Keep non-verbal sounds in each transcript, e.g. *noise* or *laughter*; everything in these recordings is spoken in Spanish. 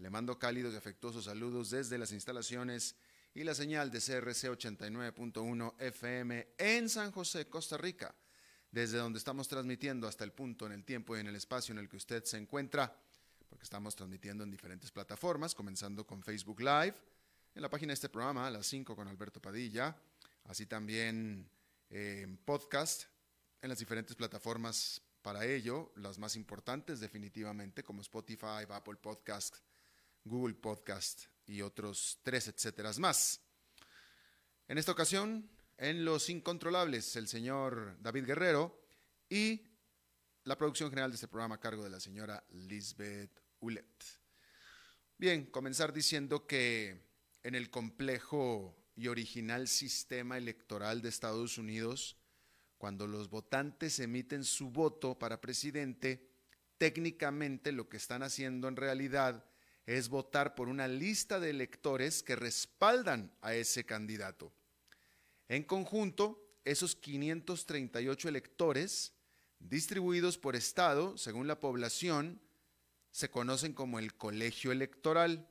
Le mando cálidos y afectuosos saludos desde las instalaciones y la señal de CRC 89.1 FM en San José, Costa Rica, desde donde estamos transmitiendo hasta el punto en el tiempo y en el espacio en el que usted se encuentra, porque estamos transmitiendo en diferentes plataformas, comenzando con Facebook Live, en la página de este programa, a las 5 con Alberto Padilla, así también eh, en podcast, en las diferentes plataformas para ello, las más importantes definitivamente, como Spotify, Apple Podcast, Google Podcast y otros tres etcétera más. En esta ocasión, en Los Incontrolables, el señor David Guerrero y la producción general de este programa a cargo de la señora Lisbeth Ulet. Bien, comenzar diciendo que en el complejo y original sistema electoral de Estados Unidos, cuando los votantes emiten su voto para presidente, técnicamente lo que están haciendo en realidad es votar por una lista de electores que respaldan a ese candidato. En conjunto, esos 538 electores, distribuidos por estado según la población, se conocen como el colegio electoral.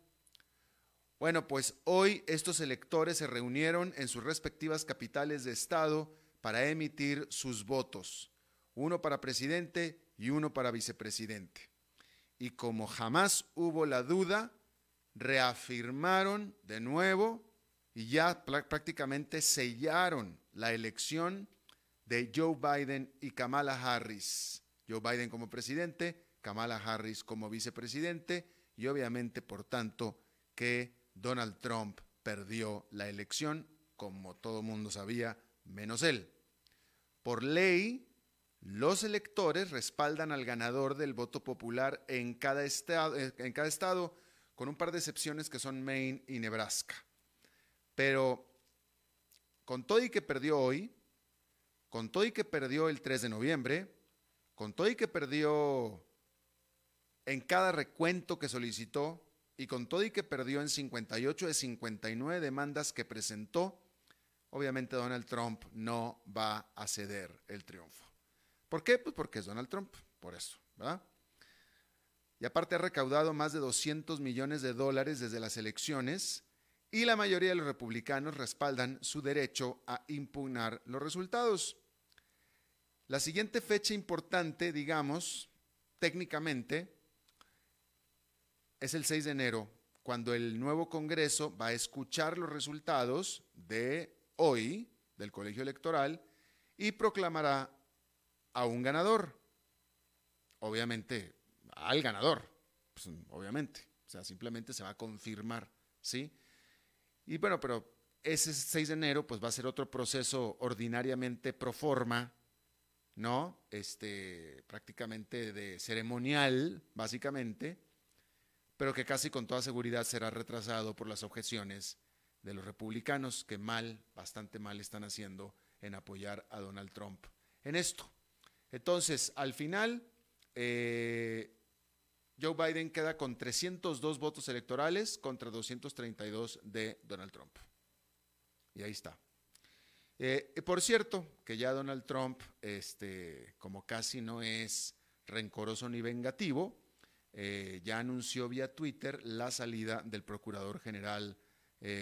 Bueno, pues hoy estos electores se reunieron en sus respectivas capitales de estado para emitir sus votos, uno para presidente y uno para vicepresidente y como jamás hubo la duda, reafirmaron de nuevo y ya prácticamente sellaron la elección de Joe Biden y Kamala Harris. Joe Biden como presidente, Kamala Harris como vicepresidente y obviamente, por tanto, que Donald Trump perdió la elección, como todo mundo sabía, menos él. Por ley, los electores respaldan al ganador del voto popular en cada, estado, eh, cada estado, con un par de excepciones que son Maine y Nebraska. Pero con todo y que perdió hoy, con todo y que perdió el 3 de noviembre, con todo y que perdió en cada recuento que solicitó y con todo y que perdió en 58 de 59 demandas que presentó, obviamente Donald Trump no va a ceder el triunfo. ¿Por qué? Pues porque es Donald Trump, por eso, ¿verdad? Y aparte ha recaudado más de 200 millones de dólares desde las elecciones y la mayoría de los republicanos respaldan su derecho a impugnar los resultados. La siguiente fecha importante, digamos, técnicamente, es el 6 de enero, cuando el nuevo Congreso va a escuchar los resultados de hoy del colegio electoral y proclamará a un ganador. Obviamente, al ganador, pues, obviamente. O sea, simplemente se va a confirmar, ¿sí? Y bueno, pero ese 6 de enero, pues va a ser otro proceso ordinariamente pro forma, ¿no? Este, prácticamente de ceremonial, básicamente, pero que casi con toda seguridad será retrasado por las objeciones de los republicanos que mal, bastante mal están haciendo en apoyar a Donald Trump en esto. Entonces, al final, eh, Joe Biden queda con 302 votos electorales contra 232 de Donald Trump. Y ahí está. Eh, por cierto, que ya Donald Trump, este, como casi no es rencoroso ni vengativo, eh, ya anunció vía Twitter la salida del procurador general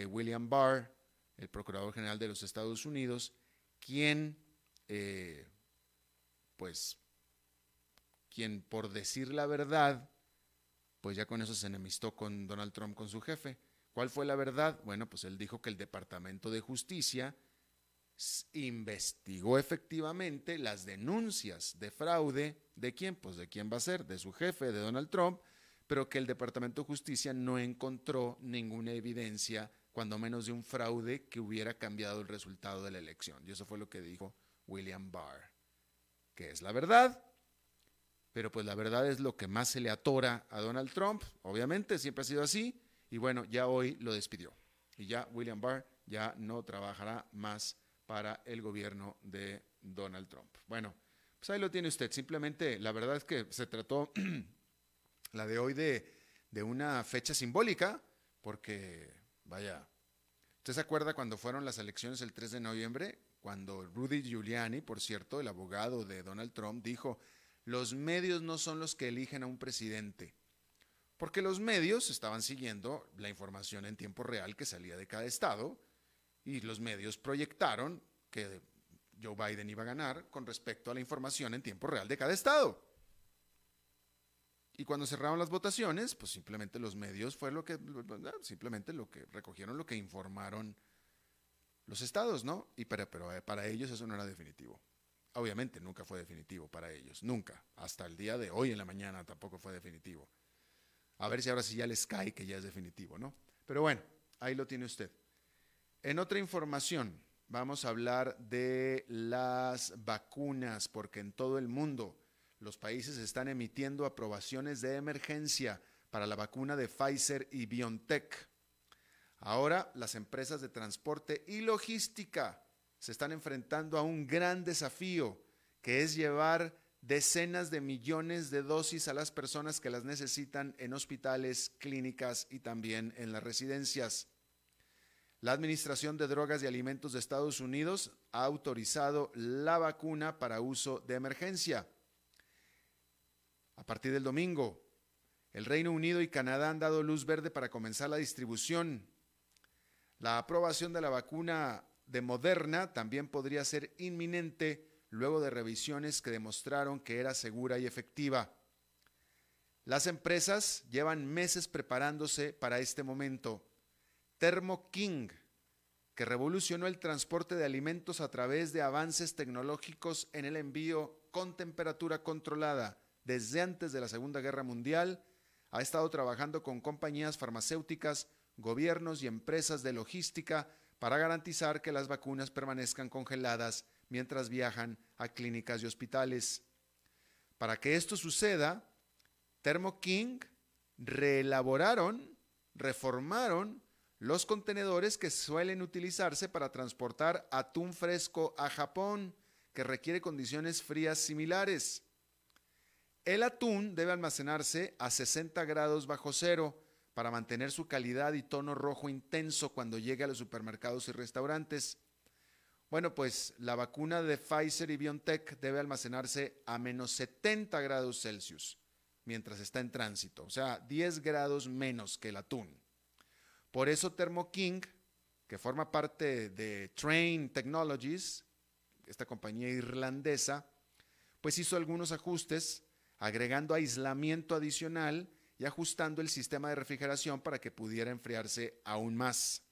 William Barr, el procurador general de los Estados Unidos, quien pues quien por decir la verdad, pues ya con eso se enemistó con Donald Trump, con su jefe. ¿Cuál fue la verdad? Bueno, pues él dijo que el Departamento de Justicia investigó efectivamente las denuncias de fraude de quién, pues de quién va a ser, de su jefe, de Donald Trump, pero que el Departamento de Justicia no encontró ninguna evidencia, cuando menos de un fraude que hubiera cambiado el resultado de la elección. Y eso fue lo que dijo William Barr que es la verdad, pero pues la verdad es lo que más se le atora a Donald Trump, obviamente, siempre ha sido así, y bueno, ya hoy lo despidió. Y ya William Barr ya no trabajará más para el gobierno de Donald Trump. Bueno, pues ahí lo tiene usted. Simplemente, la verdad es que se trató *clears throat* la de hoy de, de una fecha simbólica, porque, vaya, ¿usted se acuerda cuando fueron las elecciones el 3 de noviembre? Cuando Rudy Giuliani, por cierto, el abogado de Donald Trump, dijo, los medios no son los que eligen a un presidente, porque los medios estaban siguiendo la información en tiempo real que salía de cada estado y los medios proyectaron que Joe Biden iba a ganar con respecto a la información en tiempo real de cada estado. Y cuando cerraron las votaciones, pues simplemente los medios fue lo que, simplemente lo que recogieron, lo que informaron los estados, ¿no? Y pero eh, para ellos eso no era definitivo. Obviamente nunca fue definitivo para ellos, nunca. Hasta el día de hoy en la mañana tampoco fue definitivo. A ver si ahora sí ya les cae que ya es definitivo, ¿no? Pero bueno, ahí lo tiene usted. En otra información, vamos a hablar de las vacunas, porque en todo el mundo los países están emitiendo aprobaciones de emergencia para la vacuna de Pfizer y BioNTech. Ahora las empresas de transporte y logística se están enfrentando a un gran desafío, que es llevar decenas de millones de dosis a las personas que las necesitan en hospitales, clínicas y también en las residencias. La Administración de Drogas y Alimentos de Estados Unidos ha autorizado la vacuna para uso de emergencia. A partir del domingo, el Reino Unido y Canadá han dado luz verde para comenzar la distribución la aprobación de la vacuna de Moderna también podría ser inminente luego de revisiones que demostraron que era segura y efectiva. Las empresas llevan meses preparándose para este momento. Thermo King, que revolucionó el transporte de alimentos a través de avances tecnológicos en el envío con temperatura controlada desde antes de la Segunda Guerra Mundial, ha estado trabajando con compañías farmacéuticas gobiernos y empresas de logística para garantizar que las vacunas permanezcan congeladas mientras viajan a clínicas y hospitales. Para que esto suceda, Thermo King reelaboraron, reformaron los contenedores que suelen utilizarse para transportar atún fresco a Japón, que requiere condiciones frías similares. El atún debe almacenarse a 60 grados bajo cero para mantener su calidad y tono rojo intenso cuando llegue a los supermercados y restaurantes. Bueno, pues la vacuna de Pfizer y BioNTech debe almacenarse a menos 70 grados Celsius mientras está en tránsito, o sea, 10 grados menos que el atún. Por eso Thermo King, que forma parte de Train Technologies, esta compañía irlandesa, pues hizo algunos ajustes, agregando aislamiento adicional y ajustando el sistema de refrigeración para que pudiera enfriarse aún más.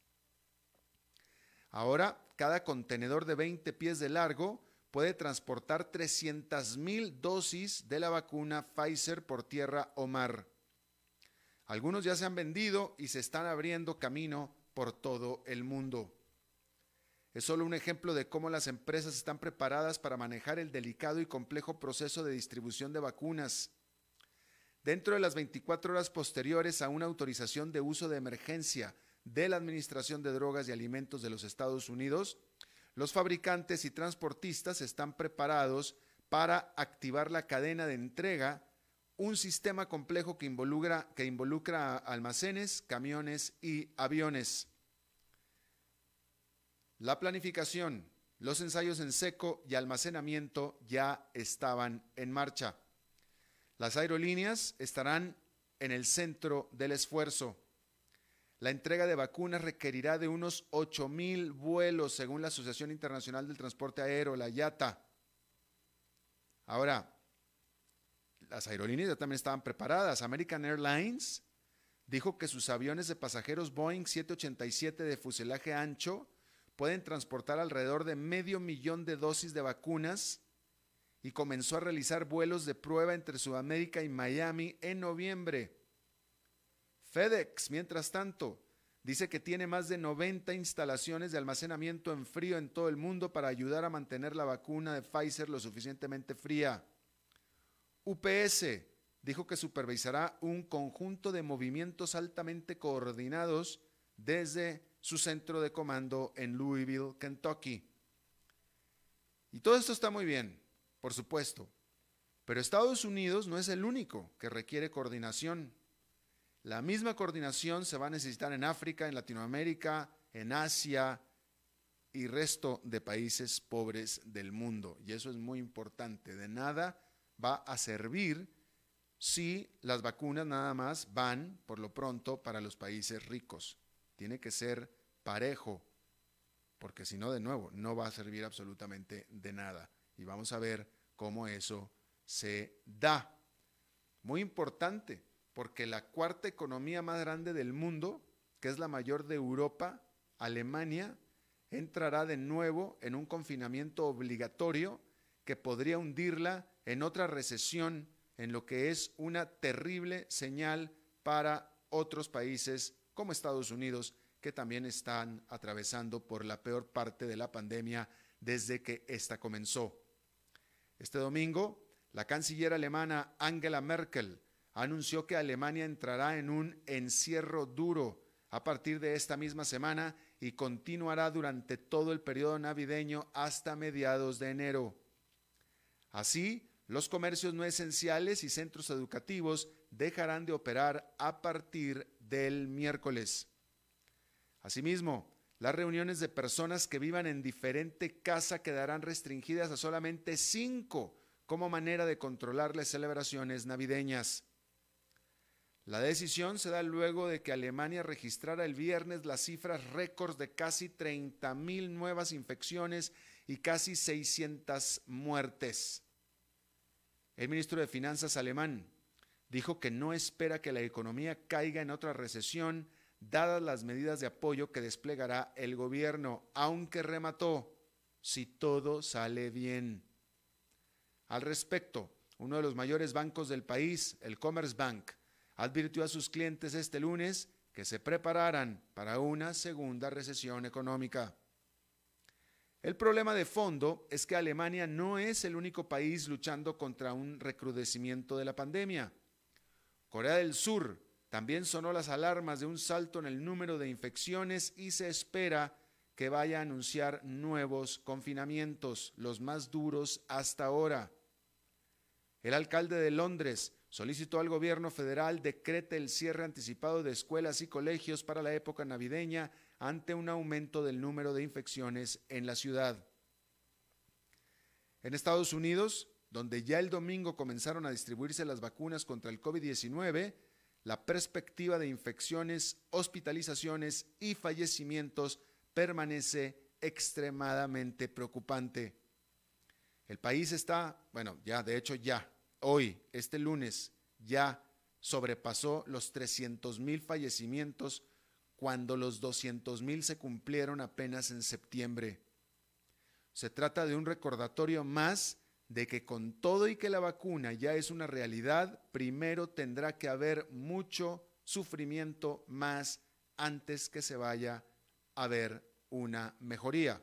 Ahora, cada contenedor de 20 pies de largo puede transportar 300.000 dosis de la vacuna Pfizer por tierra o mar. Algunos ya se han vendido y se están abriendo camino por todo el mundo. Es solo un ejemplo de cómo las empresas están preparadas para manejar el delicado y complejo proceso de distribución de vacunas dentro de las 24 horas posteriores a una autorización de uso de emergencia de la Administración de Drogas y Alimentos de los Estados Unidos, los fabricantes y transportistas están preparados para activar la cadena de entrega, un sistema complejo que involucra, almacenes, camiones y aviones. La planificación, los ensayos en seco y almacenamiento ya estaban en marcha. Las aerolíneas estarán en el centro del esfuerzo. La entrega de vacunas requerirá de unos 8 mil vuelos, según la Asociación Internacional del Transporte Aéreo, la IATA. Ahora, las aerolíneas ya también estaban preparadas. American Airlines dijo que sus aviones de pasajeros Boeing 787 de fuselaje ancho pueden transportar alrededor de medio millón de dosis de vacunas y comenzó a realizar vuelos de prueba entre Sudamérica y Miami en noviembre. FedEx, mientras tanto, dice que tiene más de 90 instalaciones de almacenamiento en frío en todo el mundo para ayudar a mantener la vacuna de Pfizer lo suficientemente fría. UPS dijo que supervisará un conjunto de movimientos altamente coordinados desde su centro de comando en Louisville, Kentucky. Y todo esto está muy bien, por supuesto, pero Estados Unidos no es el único que requiere coordinación. La misma coordinación se va a necesitar en África, en Latinoamérica, en Asia y resto de países pobres del mundo. Y eso es muy importante. De nada va a servir si las vacunas nada más van, por lo pronto, para los países ricos. Tiene que ser parejo, porque si no, de nuevo, no va a servir absolutamente de nada. Y vamos a ver cómo eso se da. Muy importante, porque la cuarta economía más grande del mundo, que es la mayor de Europa, Alemania, entrará de nuevo en un confinamiento obligatorio que podría hundirla en otra recesión, en lo que es una terrible señal para otros países como Estados Unidos, que también están atravesando por la peor parte de la pandemia desde que ésta comenzó. Este domingo, la canciller alemana Angela Merkel anunció que Alemania entrará en un encierro duro a partir de esta misma semana y continuará durante todo el periodo navideño hasta mediados de enero. Así, los comercios no esenciales y centros educativos dejarán de operar a partir del miércoles. Asimismo, las reuniones de personas que vivan en diferente casa quedarán restringidas a solamente cinco como manera de controlar las celebraciones navideñas. La decisión se da luego de que Alemania registrara el viernes las cifras récords de casi 30.000 nuevas infecciones y casi 600 muertes. El ministro de Finanzas alemán dijo que no espera que la economía caiga en otra recesión dadas las medidas de apoyo que desplegará el gobierno, aunque remató, si todo sale bien. Al respecto, uno de los mayores bancos del país, el Commerzbank, advirtió a sus clientes este lunes que se prepararan para una segunda recesión económica. El problema de fondo es que Alemania no es el único país luchando contra un recrudecimiento de la pandemia. Corea del Sur también sonó las alarmas de un salto en el número de infecciones y se espera que vaya a anunciar nuevos confinamientos, los más duros hasta ahora. El alcalde de Londres solicitó al gobierno federal decrete el cierre anticipado de escuelas y colegios para la época navideña ante un aumento del número de infecciones en la ciudad. En Estados Unidos, donde ya el domingo comenzaron a distribuirse las vacunas contra el COVID-19, la perspectiva de infecciones, hospitalizaciones y fallecimientos permanece extremadamente preocupante. El país está, bueno, ya, de hecho ya, hoy, este lunes, ya sobrepasó los 300 mil fallecimientos cuando los 200 mil se cumplieron apenas en septiembre. Se trata de un recordatorio más de que con todo y que la vacuna ya es una realidad, primero tendrá que haber mucho sufrimiento más antes que se vaya a ver una mejoría.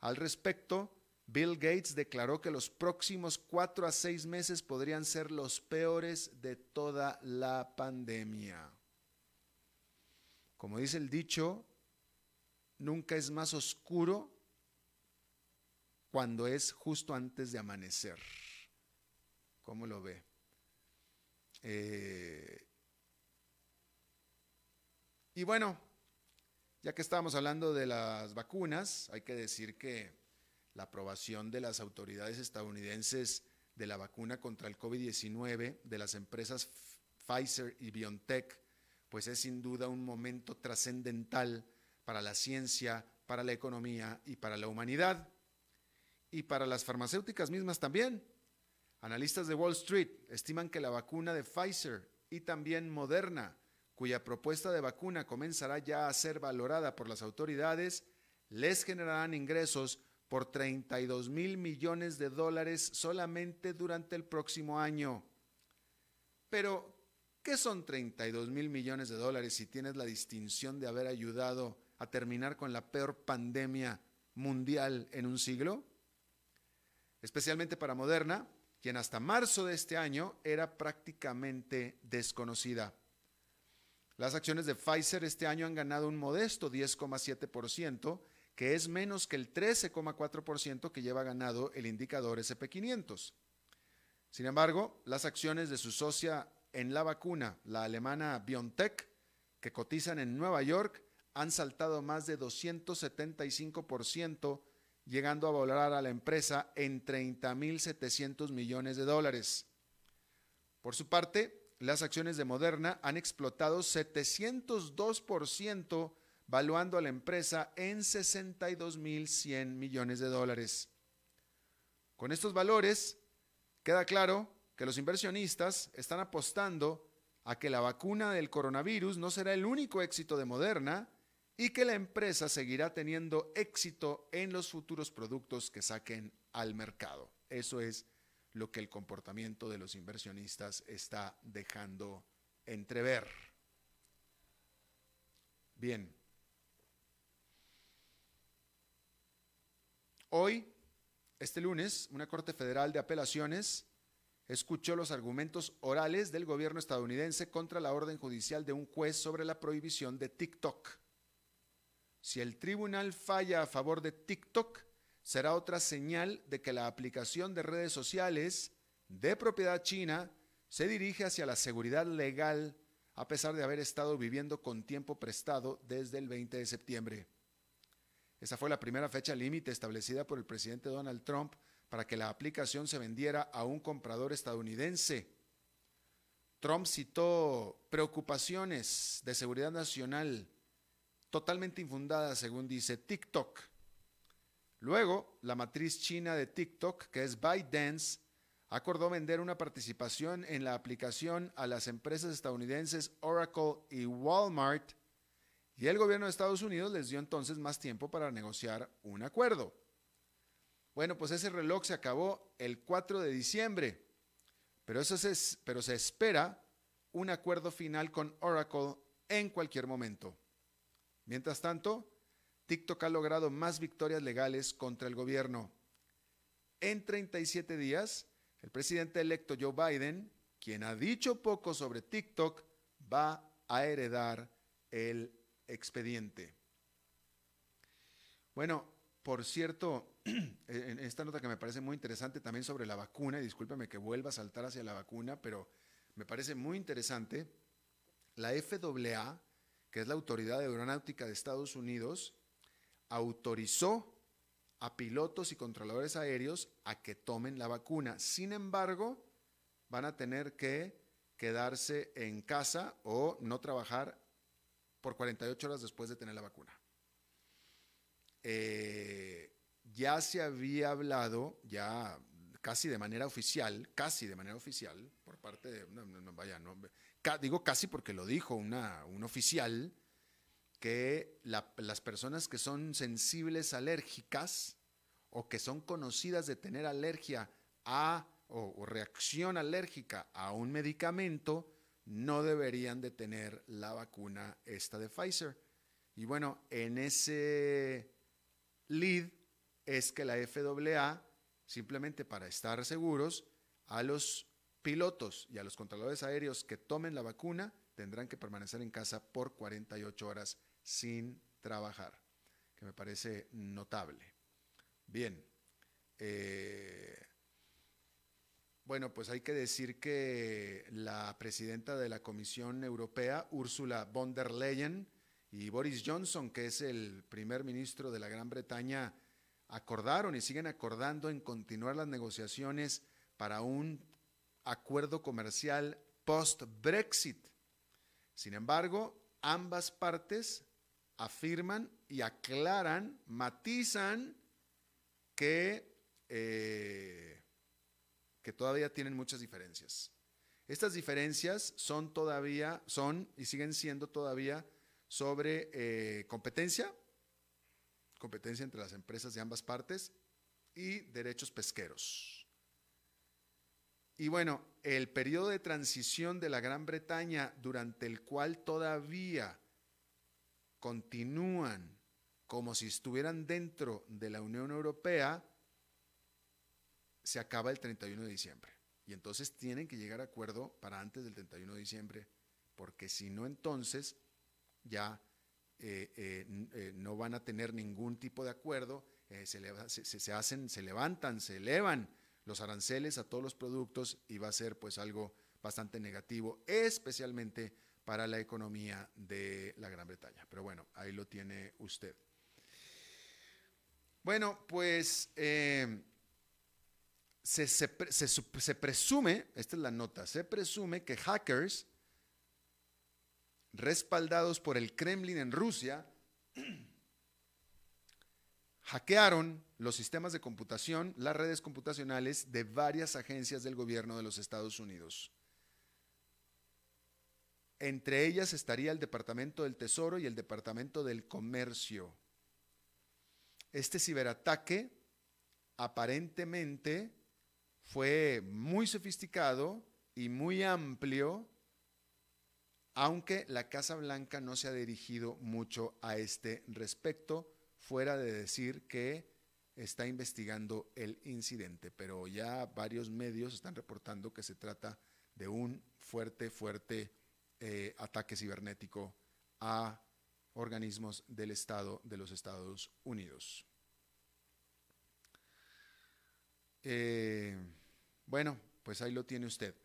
Al respecto, Bill Gates declaró que los próximos cuatro a seis meses podrían ser los peores de toda la pandemia. Como dice el dicho, nunca es más oscuro cuando es justo antes de amanecer. ¿Cómo lo ve? Eh, y bueno, ya que estábamos hablando de las vacunas, hay que decir que la aprobación de las autoridades estadounidenses de la vacuna contra el COVID-19 de las empresas Pfizer y BioNTech, pues es sin duda un momento trascendental para la ciencia, para la economía y para la humanidad. Y para las farmacéuticas mismas también. Analistas de Wall Street estiman que la vacuna de Pfizer y también Moderna, cuya propuesta de vacuna comenzará ya a ser valorada por las autoridades, les generarán ingresos por 32 mil millones de dólares solamente durante el próximo año. Pero, ¿qué son 32 mil millones de dólares si tienes la distinción de haber ayudado a terminar con la peor pandemia mundial en un siglo? Especialmente para Moderna, quien hasta marzo de este año era prácticamente desconocida. Las acciones de Pfizer este año han ganado un modesto 10,7%, que es menos que el 13,4% que lleva ganado el indicador SP500. Sin embargo, las acciones de su socia en la vacuna, la alemana BioNTech, que cotizan en Nueva York, han saltado más de 275%, llegando a valorar a la empresa en 30.700 millones de dólares. Por su parte, las acciones de Moderna han explotado 702%, valuando a la empresa en 62.100 millones de dólares. Con estos valores, queda claro que los inversionistas están apostando a que la vacuna del coronavirus no será el único éxito de Moderna y que la empresa seguirá teniendo éxito en los futuros productos que saquen al mercado. Eso es lo que el comportamiento de los inversionistas está dejando entrever. Bien, Hoy, este lunes, una Corte Federal de Apelaciones escuchó los argumentos orales del gobierno estadounidense contra la orden judicial de un juez sobre la prohibición de TikTok. Si el tribunal falla a favor de TikTok, será otra señal de que la aplicación de redes sociales de propiedad china se dirige hacia la seguridad legal a pesar de haber estado viviendo con tiempo prestado desde el 20 de septiembre. Esa fue la primera fecha límite establecida por el presidente Donald Trump para que la aplicación se vendiera a un comprador estadounidense. Trump citó preocupaciones de seguridad nacional totalmente infundadas, según dice TikTok. Luego, la matriz china de TikTok, que es ByteDance, acordó vender una participación en la aplicación a las empresas estadounidenses Oracle y Walmart y el gobierno de Estados Unidos les dio entonces más tiempo para negociar un acuerdo. Bueno, pues ese reloj se acabó el 4 de diciembre, pero, eso pero se espera un acuerdo final con Oracle en cualquier momento. Mientras tanto, TikTok ha logrado más victorias legales contra el gobierno. En 37 días, el presidente electo Joe Biden, quien ha dicho poco sobre TikTok, va a heredar el expediente. Bueno, por cierto, *clears throat* en esta nota que me parece muy interesante también sobre la vacuna, y discúlpeme que vuelva a saltar hacia la vacuna, pero me parece muy interesante, la FAA, que es la Autoridad Aeronáutica de Estados Unidos, autorizó a pilotos y controladores aéreos a que tomen la vacuna. Sin embargo, van a tener que quedarse en casa o no trabajar por 48 horas después de tener la vacuna. Eh, ya se había hablado, ya casi de manera oficial, casi de manera oficial, por parte de, no, vaya, no, digo casi porque lo dijo una, un oficial, que las personas que son sensibles alérgicas o que son conocidas de tener alergia a o reacción alérgica a un medicamento, no deberían de tener la vacuna esta de Pfizer. Y bueno, en ese lead es que la FAA, simplemente para estar seguros, a los pilotos y a los controladores aéreos que tomen la vacuna tendrán que permanecer en casa por 48 horas sin trabajar, que me parece notable. Bien. Eh, bueno, pues hay que decir que la presidenta de la Comisión Europea, Ursula von der Leyen, y Boris Johnson, que es el primer ministro de la Gran Bretaña, acordaron y siguen acordando en continuar las negociaciones para un acuerdo comercial post-Brexit. Sin embargo, ambas partes afirman y aclaran, matizan que, eh, que todavía tienen muchas diferencias. Estas diferencias son todavía, son y siguen siendo todavía sobre eh, competencia, competencia entre las empresas de ambas partes y derechos pesqueros. Y bueno, el periodo de transición de la Gran Bretaña durante el cual todavía continúan como si estuvieran dentro de la Unión Europea, se acaba el 31 de diciembre. Y entonces tienen que llegar a acuerdo para antes del 31 de diciembre, porque si no, entonces ya eh, eh, eh, no van a tener ningún tipo de acuerdo, se, hacen, se levantan, se elevan los aranceles a todos los productos y va a ser pues algo bastante negativo, especialmente para la economía de la Gran Bretaña. Pero bueno, ahí lo tiene usted. Bueno, pues se, se, presume, esta es la nota, se presume que hackers respaldados por el Kremlin en Rusia, hackearon los sistemas de computación, las redes computacionales de varias agencias del gobierno de los Estados Unidos. Entre ellas estaría el Departamento del Tesoro y el Departamento del Comercio. Este ciberataque aparentemente fue muy sofisticado y muy amplio aunque la Casa Blanca no se ha dirigido mucho a este respecto, fuera de decir que está investigando el incidente, pero ya varios medios están reportando que se trata de un fuerte, fuerte eh, ataque cibernético a organismos del Estado de los Estados Unidos. Eh, bueno, pues ahí lo tiene usted.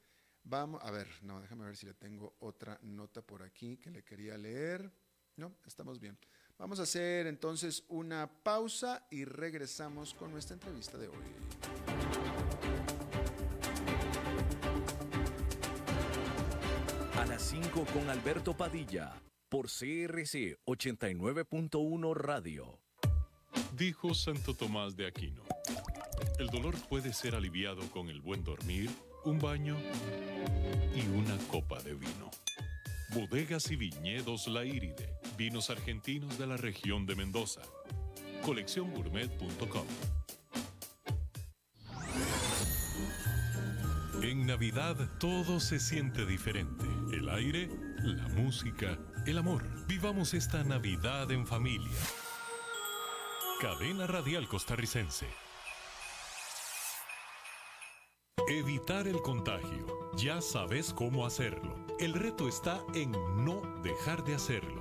Vamos, a ver, no, déjame ver si le tengo otra nota por aquí que le quería leer. No, estamos bien. Vamos a hacer entonces una pausa y regresamos con nuestra entrevista de hoy. A las 5 con Alberto Padilla, por CRC 89.1 Radio. Dijo Santo Tomás de Aquino, el dolor puede ser aliviado con el buen dormir un baño y una copa de vino. Bodegas y viñedos La Iride, vinos argentinos de la región de Mendoza. Colecciongourmet.com En Navidad todo se siente diferente. El aire, la música, el amor. Vivamos esta Navidad en familia. Cadena Radial Costarricense. Evitar el contagio. Ya sabes cómo hacerlo. El reto está en no dejar de hacerlo.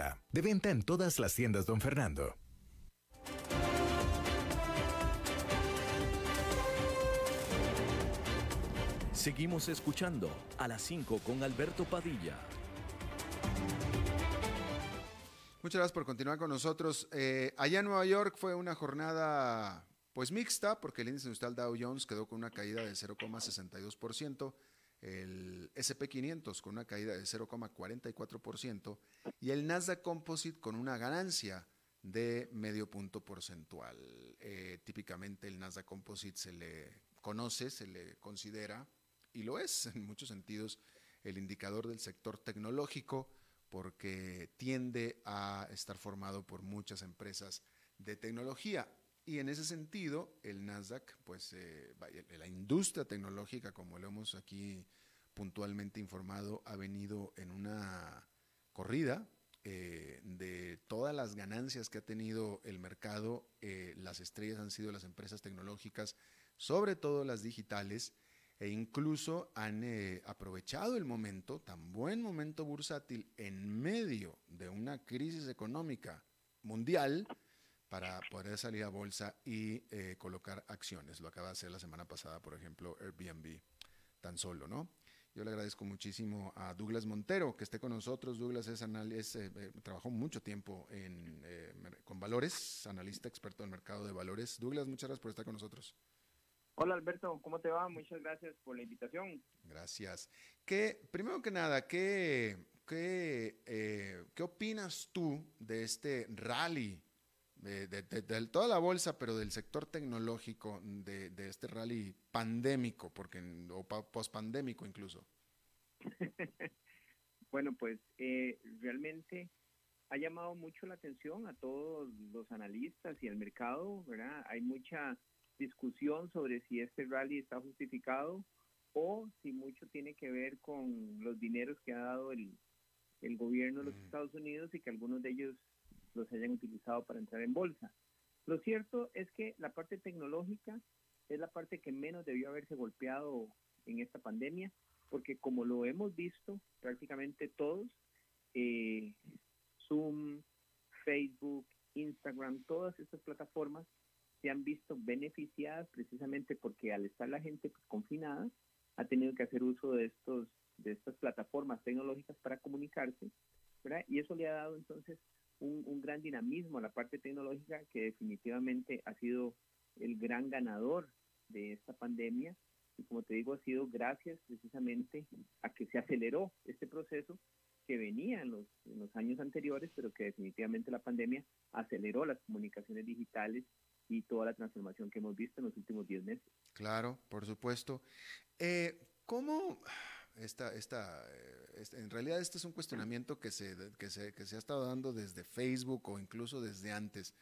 De venta en todas las tiendas, don Fernando. Seguimos escuchando a las 5 con Alberto Padilla. Muchas gracias por continuar con nosotros. Eh, allá en Nueva York fue una jornada pues mixta porque el índice industrial Dow Jones quedó con una caída de 0,62% el SP500 con una caída de 0,44% y el Nasdaq Composite con una ganancia de medio punto porcentual. Eh, típicamente el Nasdaq Composite se le conoce, se le considera, y lo es en muchos sentidos, el indicador del sector tecnológico porque tiende a estar formado por muchas empresas de tecnología. Y en ese sentido, el Nasdaq, pues eh, la industria tecnológica, como lo hemos aquí puntualmente informado, ha venido en una corrida eh, de todas las ganancias que ha tenido el mercado. Eh, las estrellas han sido las empresas tecnológicas, sobre todo las digitales, e incluso han aprovechado el momento, tan buen momento bursátil, en medio de una crisis económica mundial para poder salir a bolsa y eh, colocar acciones. Lo acaba de hacer la semana pasada, por ejemplo, Airbnb, tan solo, ¿no? Yo le agradezco muchísimo a Douglas Montero que esté con nosotros. Douglas es, eh, eh, trabajó mucho tiempo en, con valores, analista experto en mercado de valores. Douglas, muchas gracias por estar con nosotros. Hola Alberto, ¿cómo te va? Muchas gracias por la invitación. Gracias. ¿Qué, primero que nada, ¿qué, qué, ¿qué opinas tú de este rally de, toda la bolsa, pero del sector tecnológico, de, este rally pandémico, porque, o pospandémico incluso? *laughs* bueno, pues eh, realmente ha llamado mucho la atención a todos los analistas y al mercado, ¿verdad? Hay mucha discusión sobre si este rally está justificado o si mucho tiene que ver con los dineros que ha dado el, el gobierno de los mm. Estados Unidos y que algunos de ellos los hayan utilizado para entrar en bolsa. Lo cierto es que la parte tecnológica es la parte que menos debió haberse golpeado en esta pandemia, porque como lo hemos visto prácticamente todos, eh, Zoom, Facebook, Instagram, todas estas plataformas se han visto beneficiadas precisamente porque al estar la gente confinada, ha tenido que hacer uso de estos de estas plataformas tecnológicas para comunicarse, ¿verdad? Y eso le ha dado entonces un, gran dinamismo a la parte tecnológica que definitivamente ha sido el gran ganador de esta pandemia y como te digo ha sido gracias precisamente a que se aceleró este proceso que venía en los, en los años anteriores pero que definitivamente la pandemia aceleró las comunicaciones digitales y toda la transformación que hemos visto en los últimos 10 meses. Claro, por supuesto. Eh, ¿Cómo esta, esta, eh, en realidad este es un cuestionamiento que se, que, se, que se ha estado dando desde Facebook o incluso desde antes.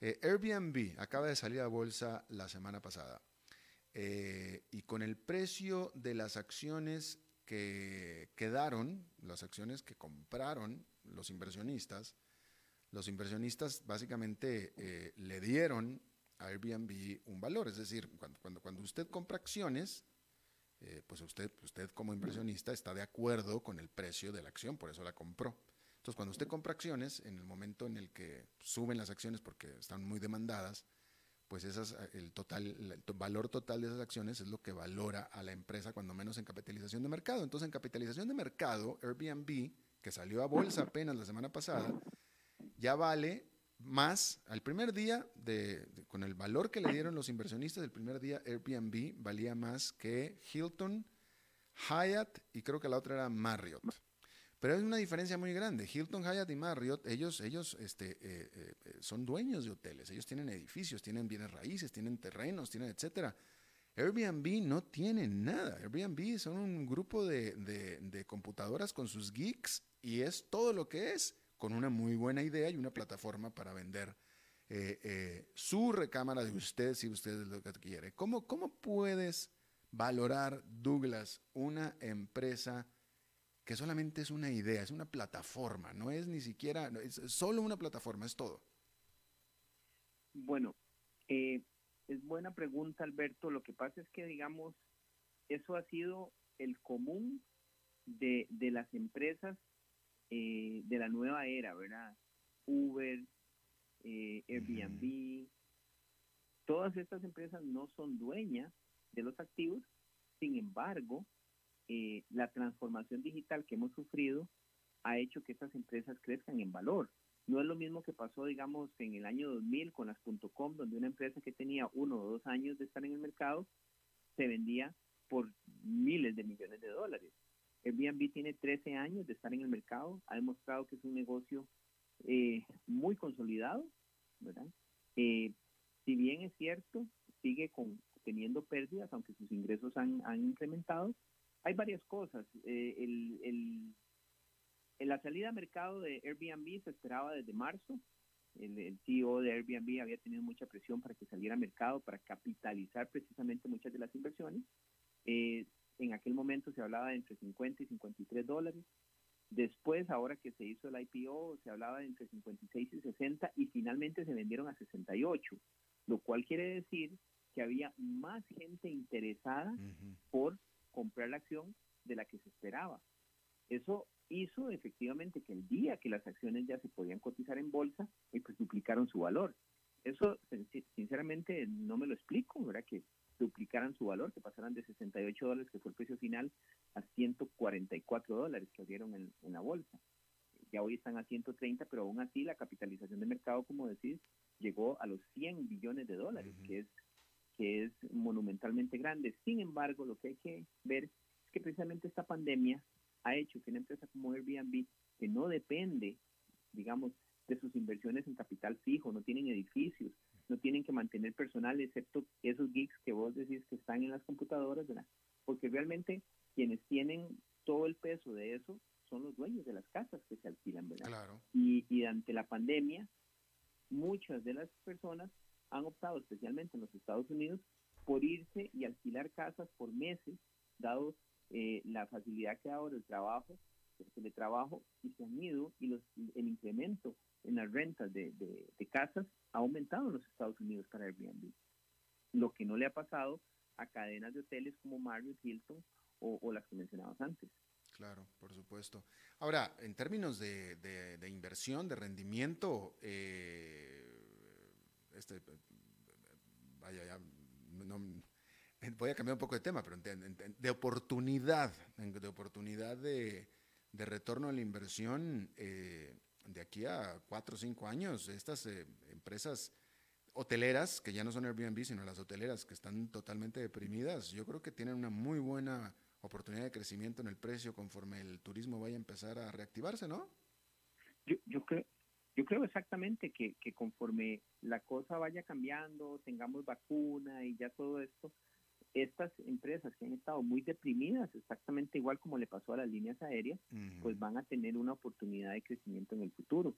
Eh, Airbnb acaba de salir a bolsa la semana pasada eh, y con el precio de las acciones que quedaron, las acciones que compraron los inversionistas, los inversionistas básicamente le dieron a Airbnb un valor. Es decir, cuando, cuando, cuando usted compra acciones, eh, pues usted, usted como inversionista está de acuerdo con el precio de la acción, por eso la compró. Entonces, cuando usted compra acciones, en el momento en el que suben las acciones porque están muy demandadas, pues el, total, el valor total de esas acciones es lo que valora a la empresa, cuando menos en capitalización de mercado. Entonces, en capitalización de mercado, Airbnb, que salió a bolsa apenas la semana pasada, ya vale más al primer día, de, con el valor que le dieron los inversionistas, el primer día Airbnb valía más que Hilton, Hyatt y creo que la otra era Marriott. Pero hay una diferencia muy grande. Hilton, Hyatt y Marriott, ellos, ellos este, eh, eh, son dueños de hoteles, ellos tienen edificios, tienen bienes raíces, tienen terrenos, tienen etcétera. Airbnb no tiene nada. Airbnb son un grupo de, de computadoras con sus geeks y es todo lo que es con una muy buena idea y una plataforma para vender eh, eh, su recámara de usted si usted es lo que quiere. ¿Cómo, ¿Cómo puedes valorar, Douglas, una empresa que solamente es una idea, es una plataforma, no es ni siquiera, es solo una plataforma, es todo? Bueno, eh, es buena pregunta, Alberto. Lo que pasa es que, digamos, eso ha sido el común de, de las empresas eh, de la nueva era, ¿verdad? Uber, eh, Airbnb, todas estas empresas no son dueñas de los activos, sin embargo, eh, la transformación digital que hemos sufrido ha hecho que estas empresas crezcan en valor. No es lo mismo que pasó, digamos, en el año 2000 con las .com, donde una empresa que tenía uno o dos años de estar en el mercado se vendía por miles de millones de dólares. Airbnb tiene 13 años de estar en el mercado, ha demostrado que es un negocio eh, muy consolidado, ¿verdad? Eh, si bien es cierto, sigue con, teniendo pérdidas, aunque sus ingresos han, incrementado, hay varias cosas. Eh, el, en la salida a mercado de Airbnb se esperaba desde marzo. El, CEO de Airbnb había tenido mucha presión para que saliera a mercado, para capitalizar precisamente muchas de las inversiones. Eh, en aquel momento se hablaba de entre 50 y 53 dólares. Después, ahora que se hizo el IPO, se hablaba de entre 56 y 60 y finalmente se vendieron a 68, lo cual quiere decir que había más gente interesada por comprar la acción de la que se esperaba. Eso hizo efectivamente que el día que las acciones ya se podían cotizar en bolsa, eh, pues duplicaron su valor. Eso, sinceramente, no me lo explico, ¿verdad? Que duplicaran su valor, que pasaran de 68 dólares, que fue el precio final, a 144 dólares que abrieron en, la bolsa. Ya hoy están a 130, pero aún así la capitalización de mercado, como decís, llegó a los 100 billones de dólares, que es que es monumentalmente grande. Sin embargo, lo que hay que ver es que precisamente esta pandemia ha hecho que una empresa como Airbnb, que no depende, digamos, de sus inversiones en capital fijo, no tienen edificios, no tienen que mantener personal, excepto esos geeks que vos decís que están en las computadoras, ¿verdad? Porque realmente quienes tienen todo el peso de eso son los dueños de las casas que se alquilan, ¿verdad? Claro. Y, y ante la pandemia, muchas de las personas han optado, especialmente en los Estados Unidos, por irse y alquilar casas por meses, dado eh, la facilidad que da ahora el trabajo, el teletrabajo, y se han ido y los, el incremento en las rentas de, de, casas ha aumentado en los Estados Unidos para Airbnb. Lo que no le ha pasado a cadenas de hoteles como Marriott, Hilton o, las que mencionabas antes. Claro, por supuesto. Ahora, en términos de, de, inversión, de rendimiento, eh, este, vaya, ya, voy a cambiar un poco de tema, pero de oportunidad, de oportunidad de, retorno a la inversión eh, de aquí a cuatro o cinco años, estas eh, empresas hoteleras, que ya no son Airbnb, sino las hoteleras que están totalmente deprimidas, yo creo que tienen una muy buena oportunidad de crecimiento en el precio conforme el turismo vaya a empezar a reactivarse, ¿no? Yo, yo creo, yo creo exactamente que, que conforme la cosa vaya cambiando, tengamos vacuna y ya todo esto, estas empresas que han estado muy deprimidas, exactamente igual como le pasó a las líneas aéreas, pues van a tener una oportunidad de crecimiento en el futuro.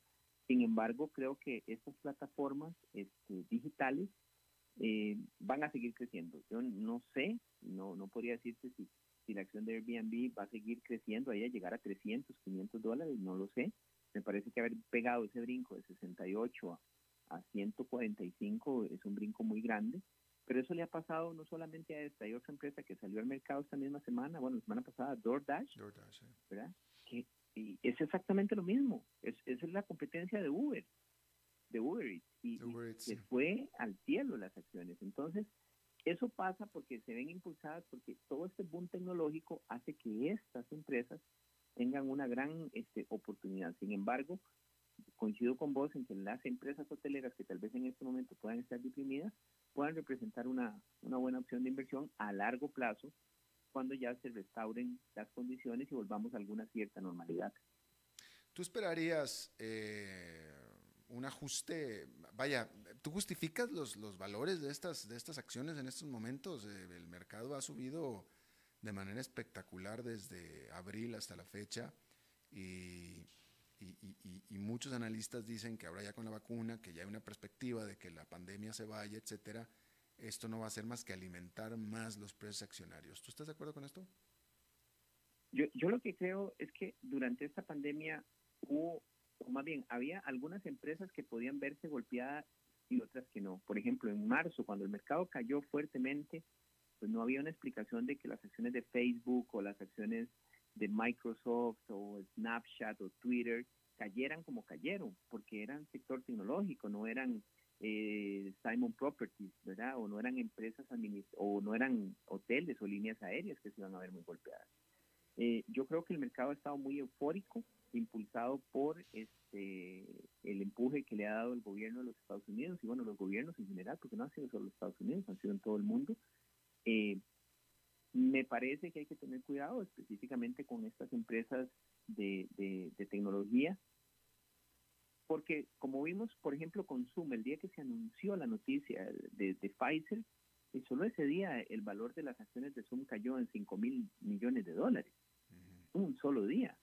Sin embargo, creo que estas plataformas este, digitales eh, van a seguir creciendo. Yo no sé, no, no podría decirte si, si la acción de Airbnb va a seguir creciendo, ahí a llegar a 300, 500 dólares, no lo sé. Me parece que haber pegado ese brinco de 68 a, a 145 es un brinco muy grande pero eso le ha pasado no solamente a esta, hay otra empresa que salió al mercado esta misma semana, bueno, la semana pasada, DoorDash, DoorDash ¿verdad? Que, y es exactamente lo mismo, es, es la competencia de Uber, de Uber Eats, y, se fue al cielo las acciones. Entonces, eso pasa porque se ven impulsadas, porque todo este boom tecnológico hace que estas empresas tengan una gran este, oportunidad. Sin embargo, coincido con vos en que las empresas hoteleras que tal vez en este momento puedan estar deprimidas puedan representar una, una buena opción de inversión a largo plazo cuando ya se restauren las condiciones y volvamos a alguna cierta normalidad. ¿Tú esperarías eh, un ajuste? Vaya, ¿tú justificas los, los valores de estas, de estas acciones en estos momentos? Eh, el mercado ha subido de manera espectacular desde abril hasta la fecha y y, muchos analistas dicen que ahora ya con la vacuna, que ya hay una perspectiva de que la pandemia se vaya, etcétera, esto no va a ser más que alimentar más los precios accionarios. ¿Tú estás de acuerdo con esto? Yo, yo lo que creo es que durante esta pandemia hubo, o más bien, había algunas empresas que podían verse golpeadas y otras que no. Por ejemplo, en marzo, cuando el mercado cayó fuertemente, pues no había una explicación de que las acciones de Facebook o las acciones de Microsoft o Snapchat o Twitter cayeran como cayeron, porque eran sector tecnológico, no eran eh, Simon Properties, ¿verdad? O no eran empresas o no eran hoteles o líneas aéreas que se iban a ver muy golpeadas. Eh, yo creo que el mercado ha estado muy eufórico, impulsado por este el empuje que le ha dado el gobierno de los Estados Unidos y bueno, los gobiernos en general, porque no ha sido solo los Estados Unidos, han sido en todo el mundo. Eh, me parece que hay que tener cuidado específicamente con estas empresas de, de, tecnología, porque como vimos, por ejemplo, con Zoom, el día que se anunció la noticia de, de Pfizer, y solo ese día el valor de las acciones de Zoom cayó en 5 mil millones de dólares. Un solo día.